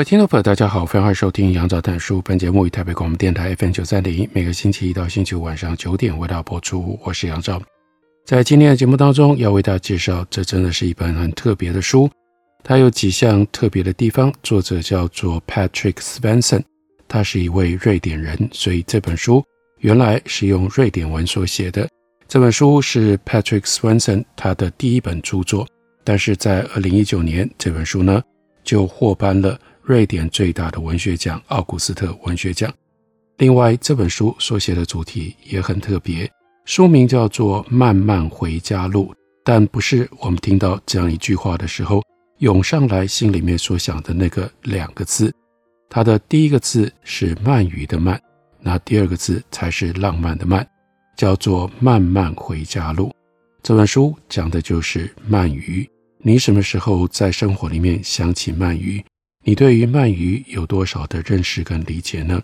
位听众朋友，大家好，欢迎收听杨照谈书。本节目以台北广播电台 FM 九三零，每个星期一到星期五晚上九点为大家播出。我是杨照，在今天的节目当中，要为大家介绍，这真的是一本很特别的书。它有几项特别的地方。作者叫做 Patrick Svensson，他是一位瑞典人，所以这本书原来是用瑞典文所写的。这本书是 Patrick Svensson 他的第一本著作，但是在二零一九年，这本书呢就获颁了。瑞典最大的文学奖——奥古斯特文学奖。另外，这本书所写的主题也很特别，书名叫做《漫漫回家路》，但不是我们听到这样一句话的时候涌上来心里面所想的那个两个字。它的第一个字是鳗鱼的“鳗”，那第二个字才是浪漫的“漫”，叫做《漫漫回家路》。这本书讲的就是鳗鱼。你什么时候在生活里面想起鳗鱼？你对于鳗鱼有多少的认识跟理解呢？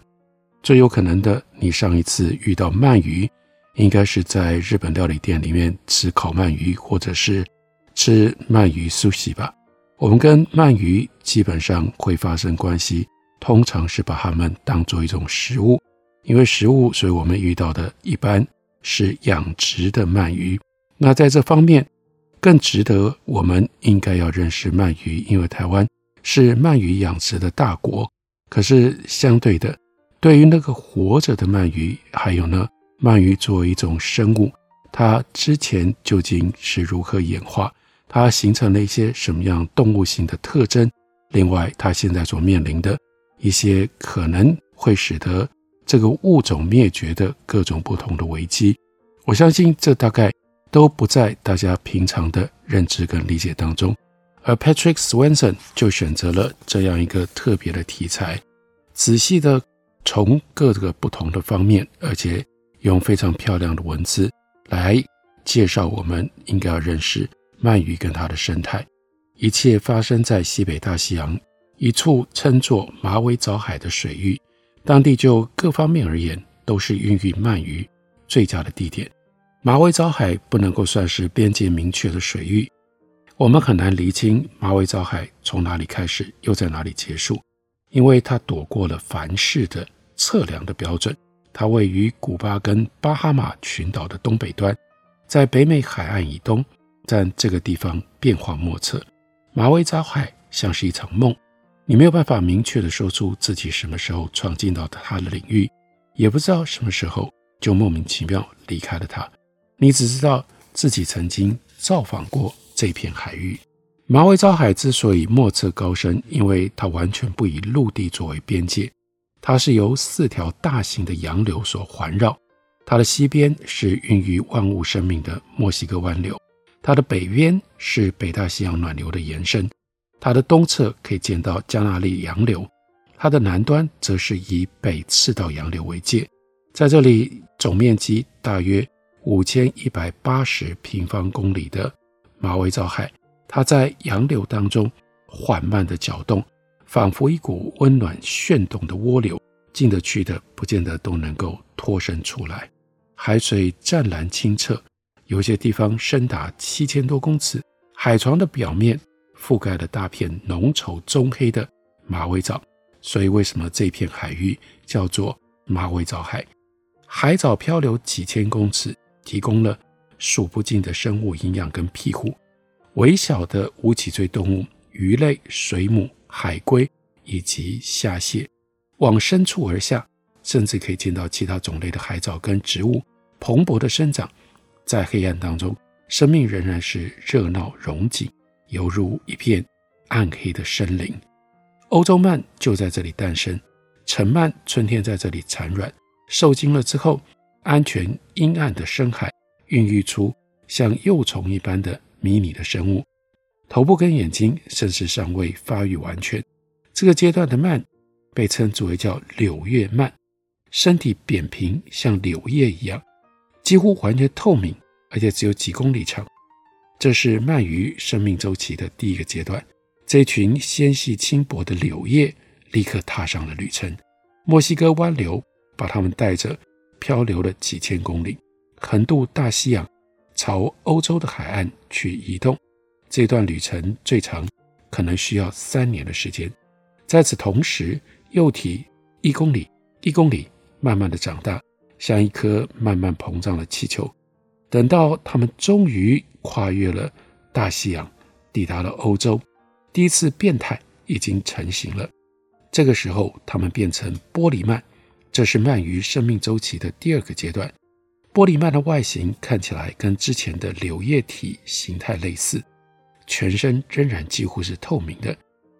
最有可能的，你上一次遇到鳗鱼，应该是在日本料理店里面吃烤鳗鱼，或者是吃鳗鱼寿司吧。我们跟鳗鱼基本上会发生关系，通常是把它们当做一种食物，因为食物，所以我们遇到的一般是养殖的鳗鱼。那在这方面，更值得我们应该要认识鳗鱼，因为台湾。是鳗鱼养殖的大国，可是相对的，对于那个活着的鳗鱼，还有呢，鳗鱼作为一种生物，它之前究竟是如何演化？它形成了一些什么样动物性的特征？另外，它现在所面临的一些可能会使得这个物种灭绝的各种不同的危机，我相信这大概都不在大家平常的认知跟理解当中。而 Patrick Svensson 就选择了这样一个特别的题材，仔细的从各个不同的方面，而且用非常漂亮的文字来介绍我们应该要认识鳗鱼跟它的生态。一切发生在西北大西洋一处称作马尾藻海的水域，当地就各方面而言都是孕育鳗鱼最佳的地点。马尾藻海不能够算是边界明确的水域。我们很难厘清马尾藻海从哪里开始，又在哪里结束，因为它躲过了凡事的测量的标准。它位于古巴跟巴哈马群岛的东北端，在北美海岸以东，在这个地方变化莫测。马尾藻海像是一场梦，你没有办法明确地说出自己什么时候闯进到它的领域，也不知道什么时候就莫名其妙离开了它。你只知道自己曾经造访过。这片海域，马尾藻海之所以莫测高深，因为它完全不以陆地作为边界，它是由四条大型的洋流所环绕。它的西边是孕育万物生命的墨西哥湾流，它的北边是北大西洋暖流的延伸，它的东侧可以见到加纳利洋流，它的南端则是以北赤道洋流为界。在这里，总面积大约五千一百八十平方公里的。马尾藻海，它在洋流当中缓慢地搅动，仿佛一股温暖旋动的涡流，进得去的不见得都能够脱身出来。海水湛蓝清澈，有些地方深达七千多公尺。海床的表面覆盖了大片浓稠棕黑的马尾藻，所以为什么这片海域叫做马尾藻海？海藻漂流几千公尺，提供了。数不尽的生物营养跟庇护，微小的无脊椎动物、鱼类、水母、海龟以及虾蟹，往深处而下，甚至可以见到其他种类的海藻跟植物蓬勃的生长。在黑暗当中，生命仍然是热闹融景，犹如一片暗黑的森林。欧洲鳗就在这里诞生，成鳗春天在这里产卵，受精了之后，安全阴暗的深海。孕育出像幼虫一般的迷你的生物，头部跟眼睛甚至尚未发育完全。这个阶段的鳗被称之为叫柳叶鳗，身体扁平，像柳叶一样，几乎完全透明，而且只有几公里长。这是鳗鱼生命周期的第一个阶段。这群纤细轻薄的柳叶立刻踏上了旅程。墨西哥湾流把它们带着漂流了几千公里，横渡大西洋，朝欧洲的海岸去移动。这段旅程最长可能需要三年的时间。在此同时，幼体一公里一公里慢慢的长大，像一颗慢慢膨胀的气球。等到他们终于跨越了大西洋，抵达了欧洲，第一次变态已经成型了。这个时候，他们变成玻璃鳗，这是鳗鱼生命周期的第二个阶段。玻璃鳗的外形看起来跟之前的柳叶体形态类似。全身仍然几乎是透明的，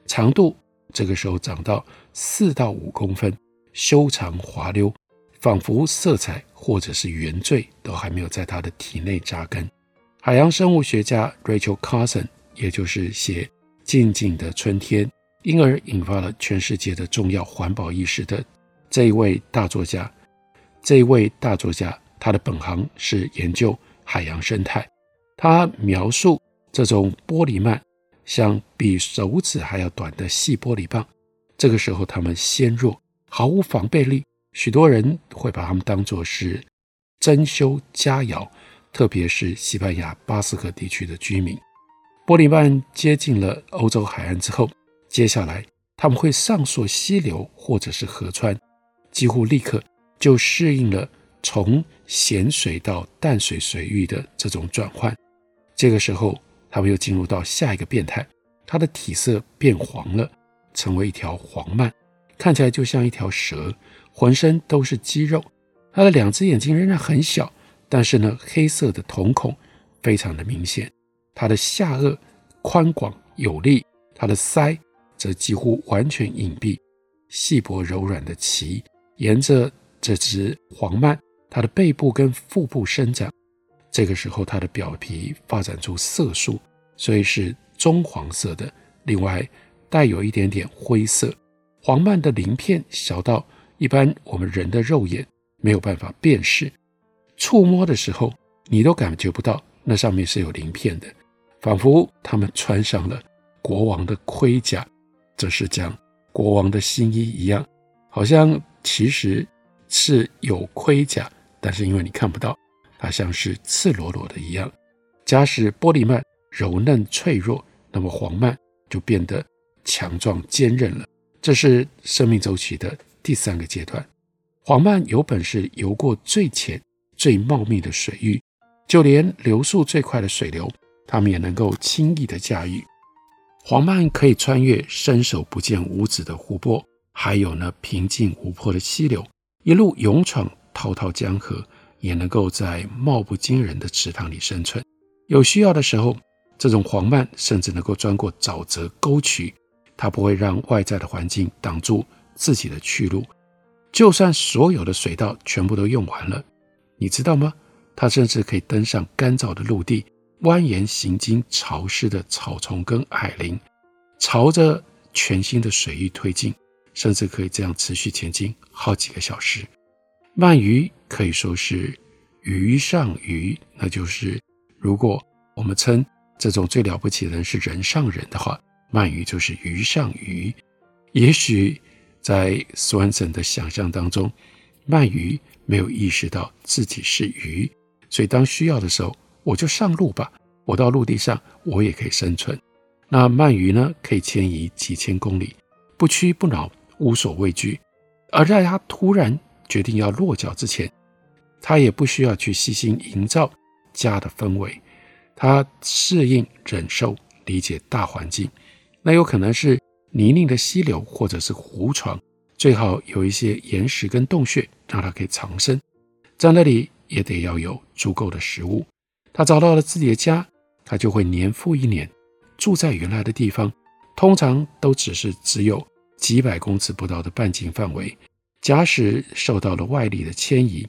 长度这个时候长到四到五公分，修长滑溜，仿佛色彩或者是原罪都还没有在它的体内扎根。海洋生物学家 Rachel Carson，也就是写《静静的春天》，因而引发了全世界的重要环保意识的这一位大作家，这一位大作家，他的本行是研究海洋生态，他描述。这种玻璃鳗像比手指还要短的细玻璃棒，这个时候它们纤弱，毫无防备力，许多人会把它们当作是珍馐佳肴，特别是西班牙巴斯克地区的居民。玻璃鳗接近了欧洲海岸之后，接下来他们会上溯溪流或者是河川，几乎立刻就适应了从咸水到淡水水域的这种转换，这个时候。他们又进入到下一个变态，它的体色变黄了，成为一条黄鳗，看起来就像一条蛇，浑身都是肌肉。它的两只眼睛仍然很小，但是呢，黑色的瞳孔非常的明显。它的下颚宽广有力，它的鳃则几乎完全隐蔽，细薄柔软的鳍沿着这只黄鳗，它的背部跟腹部生长。这个时候，它的表皮发展出色素，所以是棕黄色的。另外，带有一点点灰色。黄鳗的鳞片小到一般我们人的肉眼没有办法辨识，触摸的时候你都感觉不到那上面是有鳞片的，仿佛他们穿上了国王的盔甲，这是讲国王的新衣一样，好像其实是有盔甲，但是因为你看不到。它像是赤裸裸的一样。假使玻璃鳗柔嫩脆弱，那么黄鳗就变得强壮坚韧了。这是生命周期的第三个阶段。黄鳗有本事游过最浅、最茂密的水域，就连流速最快的水流，它们也能够轻易地驾驭。黄鳗可以穿越伸手不见五指的湖泊，还有呢平静无波的溪流，一路勇闯滔滔江河。也能够在貌不惊人的池塘里生存。有需要的时候，这种黄鳗甚至能够钻过沼泽沟渠，它不会让外在的环境挡住自己的去路。就算所有的水道全部都用完了，你知道吗？它甚至可以登上干燥的陆地，蜿蜒行经潮湿的草丛跟矮林，朝着全新的水域推进，甚至可以这样持续前进好几个小时。鳗鱼可以说是鱼上鱼，那就是如果我们称这种最了不起的人是人上人的话，鳗鱼就是鱼上鱼。也许在 Swanson 的想象当中，鳗鱼没有意识到自己是鱼，所以当需要的时候，我就上路吧，我到陆地上我也可以生存。那鳗鱼呢，可以迁移几千公里，不屈不挠，无所畏惧，而在它突然。决定要落脚之前，他也不需要去细心营造家的氛围，他适应、忍受、理解大环境。那有可能是泥泞的溪流，或者是湖床，最好有一些岩石跟洞穴，让他可以藏身。在那里也得要有足够的食物。他找到了自己的家，他就会年复一年住在原来的地方，通常都只是只有几百公尺不到的半径范围。假使受到了外力的牵引，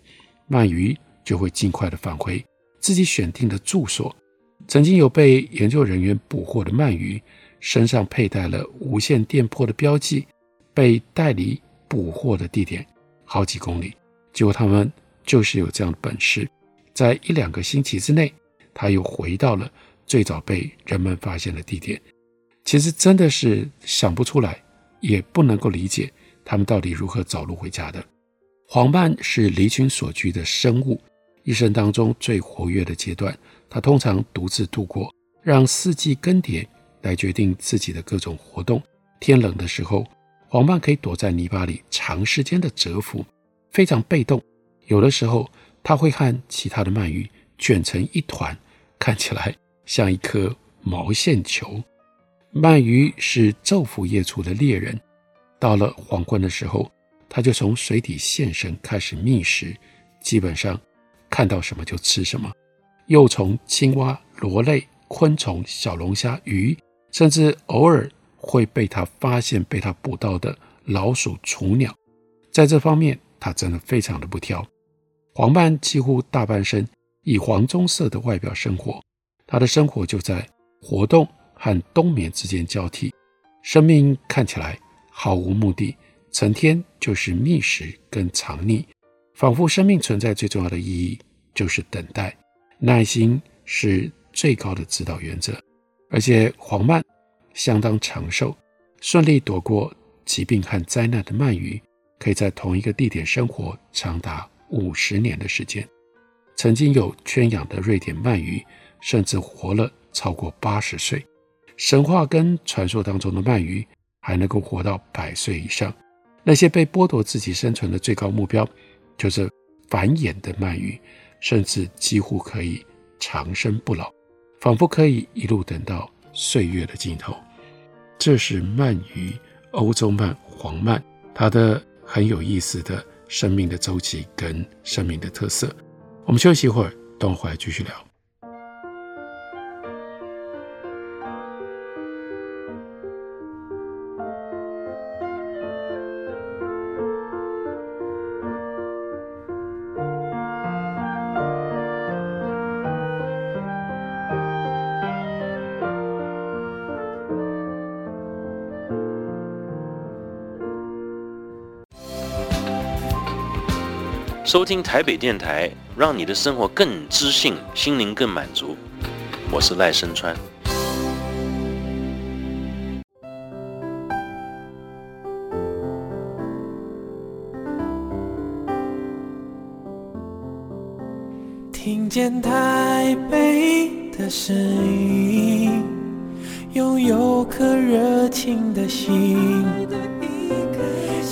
鳗鱼就会尽快的返回自己选定的住所。曾经有被研究人员捕获的鳗鱼，身上佩戴了无线电波的标记，被带离捕获的地点好几公里。结果他们就是有这样的本事，在一两个星期之内，他又回到了最早被人们发现的地点。其实真的是想不出来，也不能够理解他们到底如何找路回家的。黄鳗是离群索居的生物，一生当中最活跃的阶段，它通常独自度过，让四季更迭来决定自己的各种活动。天冷的时候，黄鳗可以躲在泥巴里长时间的蛰伏，非常被动。有的时候，它会和其他的鳗鱼卷成一团，看起来像一颗毛线球。鳗鱼是昼伏夜出的猎人，到了黄昏的时候。它就从水底现身，开始觅食，基本上看到什么就吃什么。幼虫、青蛙、螺类、昆虫、小龙虾、鱼，甚至偶尔会被它发现、被它捕到的老鼠、雏鸟，在这方面它真的非常的不挑。黄鳗几乎大半生以黄棕色的外表生活，它的生活就在活动和冬眠之间交替，生命看起来毫无目的。成天就是觅食跟藏匿，仿佛生命存在最重要的意义就是等待。耐心是最高的指导原则，而且黄鳗相当长寿，顺利躲过疾病和灾难的鳗鱼，可以在同一个地点生活长达五十年的时间。曾经有圈养的瑞典鳗鱼，甚至活了超过八十岁。神话跟传说当中的鳗鱼还能够活到百岁以上。那些被剥夺自己生存的最高目标，就是繁衍的鳗鱼，甚至几乎可以长生不老，仿佛可以一路等到岁月的尽头。这是鳗鱼，欧洲鳗、黄鳗，它的很有意思的生命的周期跟生命的特色。我们休息一会儿，等会儿继续聊。收听台北电台，让你的生活更知性，心灵更满足。我是赖声川。听见台北的声音，拥有颗热情的心，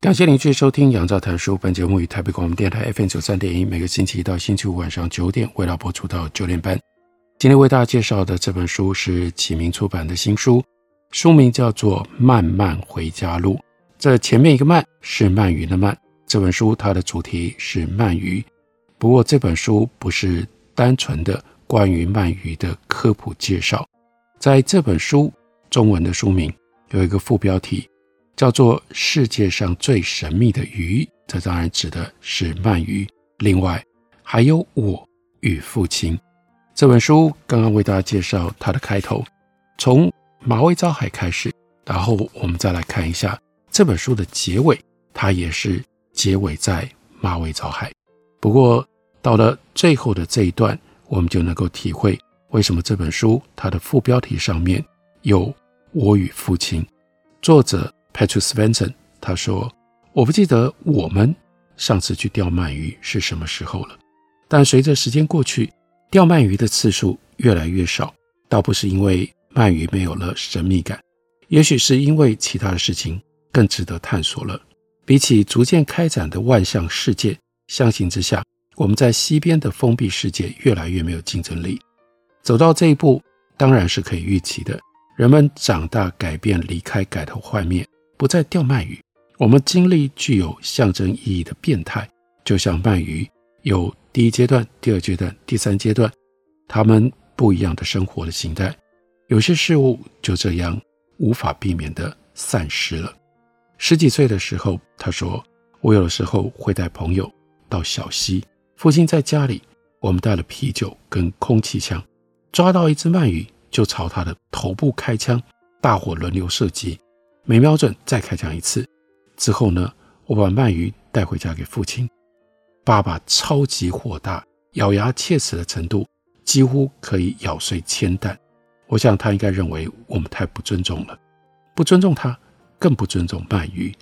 感谢您继续收听《杨照谈书》。本节目于台北广播电台 FM 九三点一，每个星期一到星期五晚上九点，为大家播出到九点半。今天为大家介绍的这本书是启明出版的新书，书名叫做《慢慢回家路》。这前面一个“慢”是鳗鱼的“鳗”。这本书它的主题是鳗鱼，不过这本书不是单纯的关于鳗鱼的科普介绍。在这本书中文的书名有一个副标题。叫做世界上最神秘的鱼，这当然指的是鳗鱼。另外还有我与父亲。这本书刚刚为大家介绍它的开头，从马尾藻海开始，然后我们再来看一下这本书的结尾，它也是结尾在马尾藻海。不过到了最后的这一段，我们就能够体会为什么这本书它的副标题上面有我与父亲，作者。Patrick Svensson 他说：“我不记得我们上次去钓鳗鱼是什么时候了，但随着时间过去，钓鳗鱼的次数越来越少。倒不是因为鳗鱼没有了神秘感，也许是因为其他的事情更值得探索了。比起逐渐开展的万象世界，相形之下，我们在西边的封闭世界越来越没有竞争力。走到这一步，当然是可以预期的。人们长大、改变、离开、改头换面，不再钓鳗鱼。我们经历具有象征意义的变态，就像鳗鱼有第一阶段、第二阶段、第三阶段，它们不一样的生活的形态。有些事物就这样无法避免的散失了。十几岁的时候，他说：“我有的时候会带朋友到小溪，父亲在家里，我们带了啤酒跟空气枪，抓到一只鳗鱼就朝他的头部开枪，大伙轮流射击，没瞄准再开枪一次。之后呢，我把鳗鱼带回家给父亲，爸爸超级火大，咬牙切齿的程度几乎可以咬碎铅弹。我想他应该认为我们太不尊重了，不尊重他。”更不尊重鳗鱼。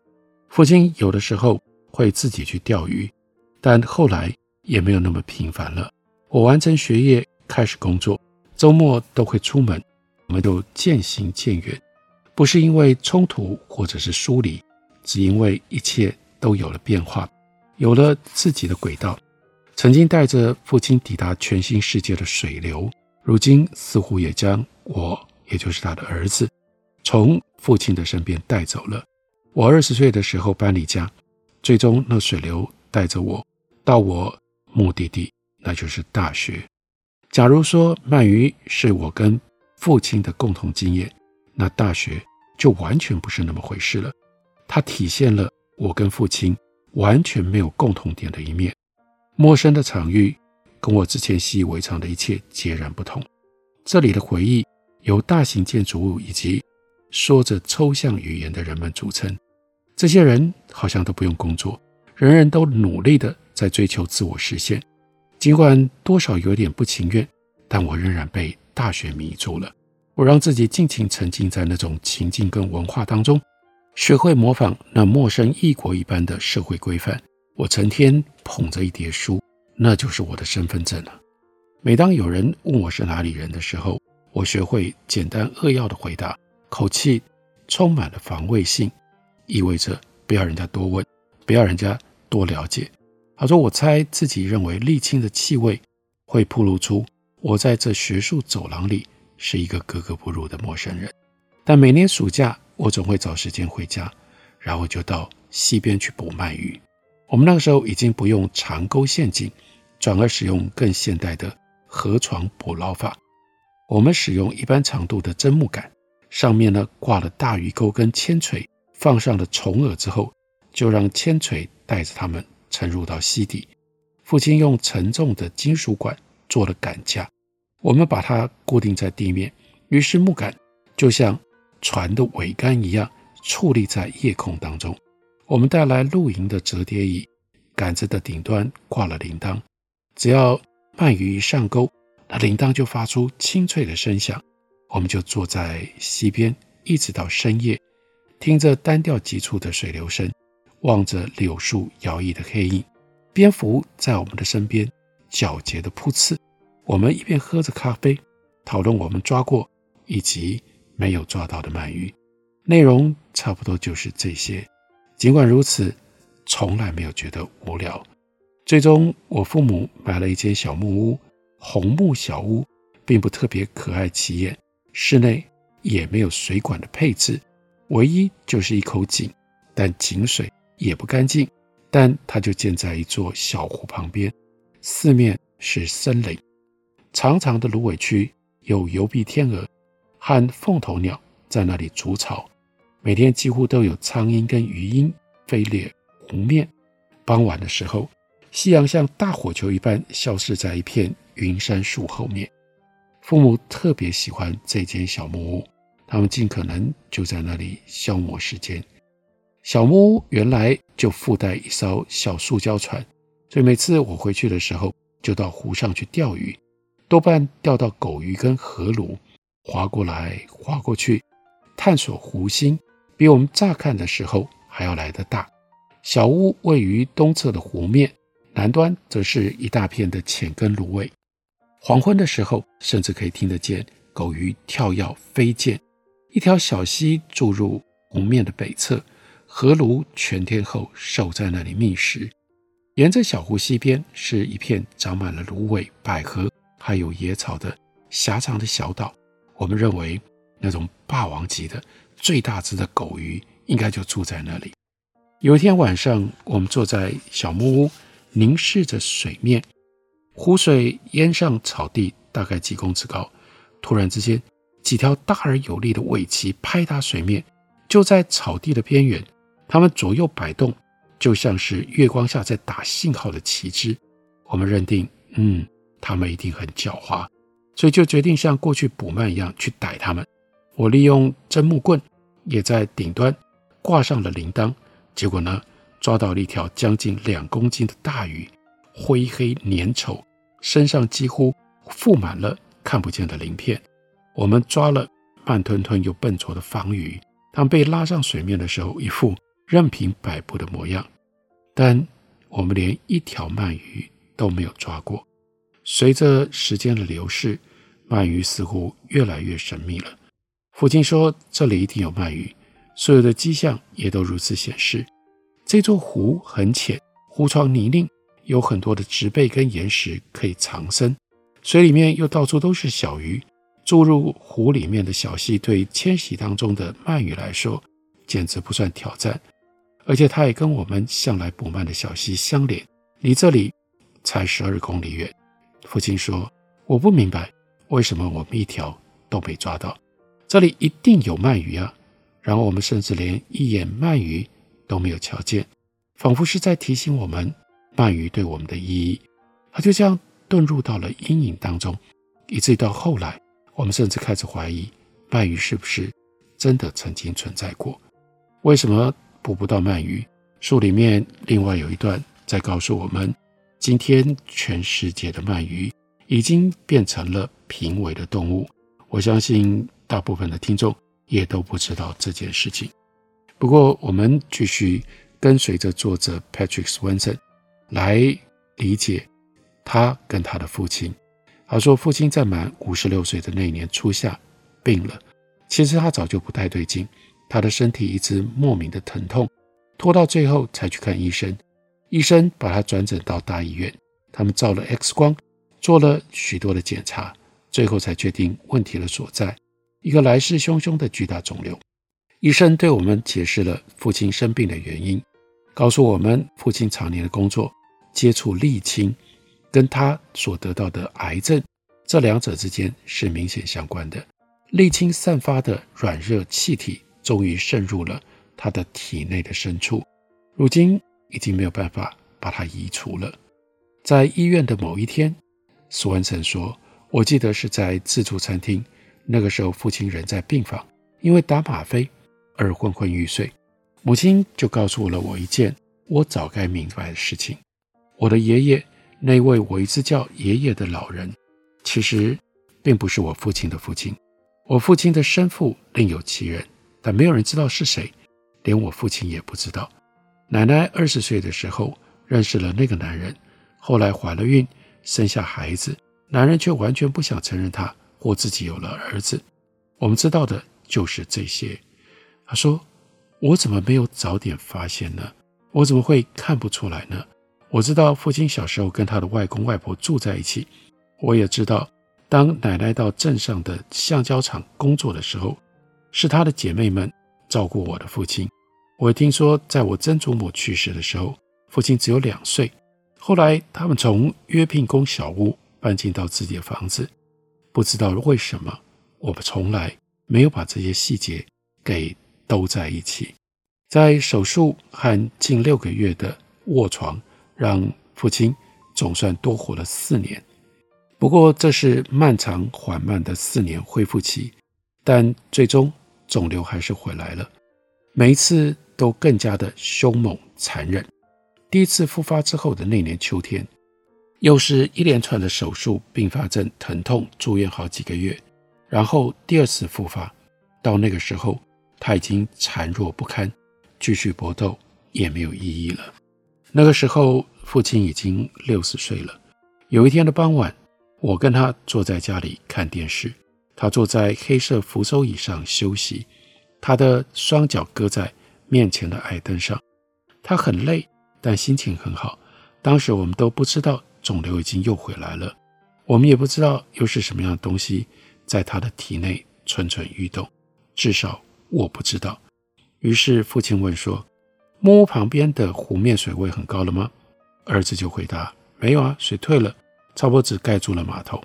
父亲有的时候会自己去钓鱼，但后来也没有那么频繁了。我完成学业，开始工作，周末都会出门，我们都渐行渐远。不是因为冲突或者是疏离，只因为一切都有了变化，有了自己的轨道。曾经带着父亲抵达全新世界的水流，如今似乎也将我，也就是他的儿子，从父亲的身边带走了。我二十岁的时候搬离家，最终那水流带着我到我目的地，那就是大学。假如说鳗鱼是我跟父亲的共同经验，那大学就完全不是那么回事了。它体现了我跟父亲完全没有共同点的一面。陌生的场域，跟我之前习以为常的一切截然不同。这里的回忆由大型建筑物以及说着抽象语言的人们组成，这些人好像都不用工作，人人都努力地在追求自我实现。尽管多少有点不情愿，但我仍然被大学迷住了。我让自己尽情沉浸在那种情境跟文化当中，学会模仿那陌生异国一般的社会规范。我成天捧着一叠书，那就是我的身份证了。每当有人问我是哪里人的时候，我学会简单扼要的回答。口气充满了防卫性，意味着不要人家多问，不要人家多了解。他说：“我猜自己认为沥青的气味会暴露出我在这学术走廊里是一个格格不入的陌生人。”但每年暑假，我总会找时间回家，然后就到溪边去捕鳗鱼。我们那个时候已经不用长钩陷阱，转而使用更现代的河床捕捞法。我们使用一般长度的针木杆。上面呢挂了大鱼钩跟铅锤，放上了虫饵之后，就让铅锤带着它们沉入到溪底。父亲用沉重的金属管做了杆架，我们把它固定在地面。于是木杆就像船的桅杆一样矗立在夜空当中。我们带来露营的折叠椅，杆子的顶端挂了铃铛，只要鳗鱼一上钩，那铃铛就发出清脆的声响。我们就坐在溪边，一直到深夜，听着单调急促的水流声，望着柳树摇曳的黑影，蝙蝠在我们的身边狡黠地扑刺。我们一边喝着咖啡，讨论我们抓过以及没有抓到的鳗鱼。内容差不多就是这些。尽管如此，从来没有觉得无聊。最终，我父母买了一间小木屋，红木小屋，并不特别可爱起眼。室内也没有水管的配置，唯一就是一口井，但井水也不干净。但它就建在一座小湖旁边，四面是森林，长长的芦苇区有疣鼻天鹅和凤头鸟在那里筑巢，每天几乎都有苍蝇跟鱼鹰飞掠湖面。傍晚的时候，夕阳像大火球一般消失在一片云杉树后面。父母特别喜欢这间小木屋，他们尽可能就在那里消磨时间。小木屋原来就附带一艘小塑胶船，所以每次我回去的时候，就到湖上去钓鱼，多半钓到狗鱼跟河鲈，划过来划过去，探索湖心，比我们乍看的时候还要来得大。小屋位于东侧的湖面，南端则是一大片的浅根芦苇。黄昏的时候，甚至可以听得见狗鱼跳跃飞溅。一条小溪注入湖面的北侧，河鲈全天候守在那里觅食。沿着小湖西边是一片长满了芦苇、百合还有野草的狭长的小岛，我们认为那种霸王级的最大只的狗鱼应该就住在那里。有一天晚上，我们坐在小木屋，凝视着水面，湖水淹上草地，大概几公尺高。突然之间，几条大而有力的尾鳍拍打水面，就在草地的边缘，它们左右摆动，就像是月光下在打信号的旗帜。我们认定，嗯，他们一定很狡猾，所以就决定像过去捕鳗一样去逮他们。我利用针木棍，也在顶端挂上了铃铛。结果呢，抓到了一条将近两公斤的大鱼，灰黑粘稠，身上几乎覆满了看不见的鳞片。我们抓了慢吞吞又笨拙的方鱼，当被拉上水面的时候，一副任凭摆布的模样。但我们连一条鳗鱼都没有抓过。随着时间的流逝，鳗鱼似乎越来越神秘了。父亲说：“这里一定有鳗鱼。”所有的迹象也都如此显示。这座湖很浅，湖床泥泞，有很多的植被跟岩石可以藏身。水里面又到处都是小鱼。注入湖里面的小溪，对迁徙当中的鳗鱼来说，简直不算挑战。而且它也跟我们向来捕鳗的小溪相连，离这里才十二公里远。父亲说：“我不明白为什么我们一条都没抓到，这里一定有鳗鱼啊！然后我们甚至连一眼鳗鱼都没有瞧见，仿佛是在提醒我们鳗鱼对我们的意义。它就这样遁入到了阴影当中，以至于到后来。”我们甚至开始怀疑鳗鱼是不是真的曾经存在过？为什么捕不到鳗鱼？书里面另外有一段在告诉我们，今天全世界的鳗鱼已经变成了濒危的动物。我相信大部分的听众也都不知道这件事情。不过，我们继续跟随着作者 Patrick Swenson 来理解他跟他的父亲。他说：“父亲在满五十六岁的那年初夏病了。其实他早就不太对劲，他的身体一直莫名的疼痛，拖到最后才去看医生。医生把他转诊到大医院，他们照了 X 光，做了许多的检查，最后才确定问题的所在：一个来势汹汹的巨大肿瘤。医生对我们解释了父亲生病的原因，告诉我们父亲常年的工作接触沥青。”跟他所得到的癌症，这两者之间是明显相关的。沥青散发的软热气体终于渗入了他的体内的深处，如今已经没有办法把它移除了。在医院的某一天，苏文成说：“我记得是在自助餐厅，那个时候父亲人在病房，因为打吗啡而昏昏欲睡。母亲就告诉了我一件我早该明白的事情：我的爷爷。”那位我一直叫爷爷的老人，其实并不是我父亲的父亲。我父亲的生父另有其人，但没有人知道是谁，连我父亲也不知道。奶奶二十岁的时候认识了那个男人，后来怀了孕，生下孩子，男人却完全不想承认他或自己有了儿子。我们知道的就是这些。他说：“我怎么没有早点发现呢？我怎么会看不出来呢？”我知道父亲小时候跟他的外公外婆住在一起，我也知道，当奶奶到镇上的橡胶厂工作的时候，是她的姐妹们照顾我的父亲。我听说，在我曾祖母去世的时候，父亲只有两岁。后来他们从约聘工小屋搬进到自己的房子，不知道为什么，我们从来没有把这些细节给兜在一起。在手术和近六个月的卧床。让父亲总算多活了四年，不过这是漫长缓慢的四年恢复期，但最终肿瘤还是回来了，每一次都更加的凶猛残忍。第一次复发之后的那年秋天，又是一连串的手术并发症疼痛，住院好几个月，然后第二次复发，到那个时候他已经孱弱不堪，继续搏斗也没有意义了。那个时候，父亲已经六十岁了。有一天的傍晚，我跟他坐在家里看电视，他坐在黑色扶手椅上休息，他的双脚搁在面前的矮凳上。他很累，但心情很好。当时我们都不知道肿瘤已经又回来了，我们也不知道又是什么样的东西在他的体内蠢蠢欲动，至少我不知道。于是父亲问说：“木屋旁边的湖面水位很高了吗？”儿子就回答：“没有啊，水退了，差不多只盖住了码头。”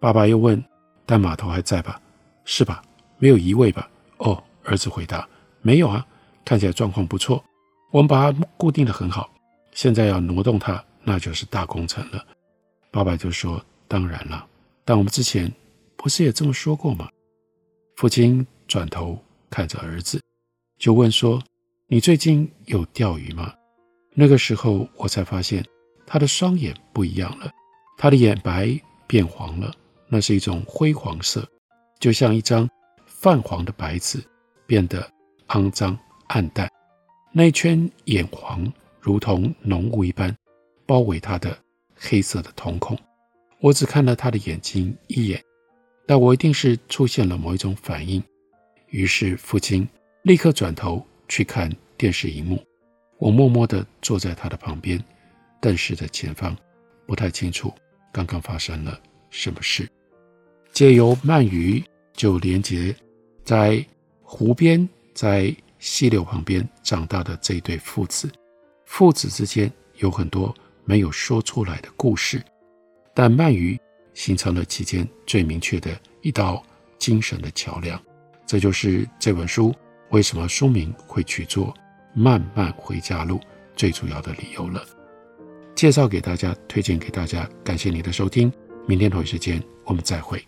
爸爸又问：“但码头还在吧？是吧？没有移位吧？”哦，儿子回答：“没有啊，看起来状况不错。我们把它固定的很好，现在要挪动它，那就是大工程了。”爸爸就说：“当然了，但我们之前不是也这么说过吗？”父亲转头看着儿子，就问说：“你最近有钓鱼吗？”那个时候我才发现他的双眼不一样了，他的眼白变黄了，那是一种灰黄色，就像一张泛黄的白纸，变得肮脏暗淡。那一圈眼黄如同浓雾一般包围他的黑色的瞳孔。我只看了他的眼睛一眼，但我一定是出现了某一种反应。于是父亲立刻转头去看电视荧幕。我默默地坐在他的旁边，但是的前方，不太清楚刚刚发生了什么事。借由鳗鱼，就连接在湖边、在溪流旁边长大的这一对父子。父子之间有很多没有说出来的故事，但鳗鱼形成了其间最明确的一道精神的桥梁。这就是这本书为什么书名会取作。漫漫回家路，最主要的理由了。介绍给大家，推荐给大家，感谢你的收听。明天同一时间，我们再会。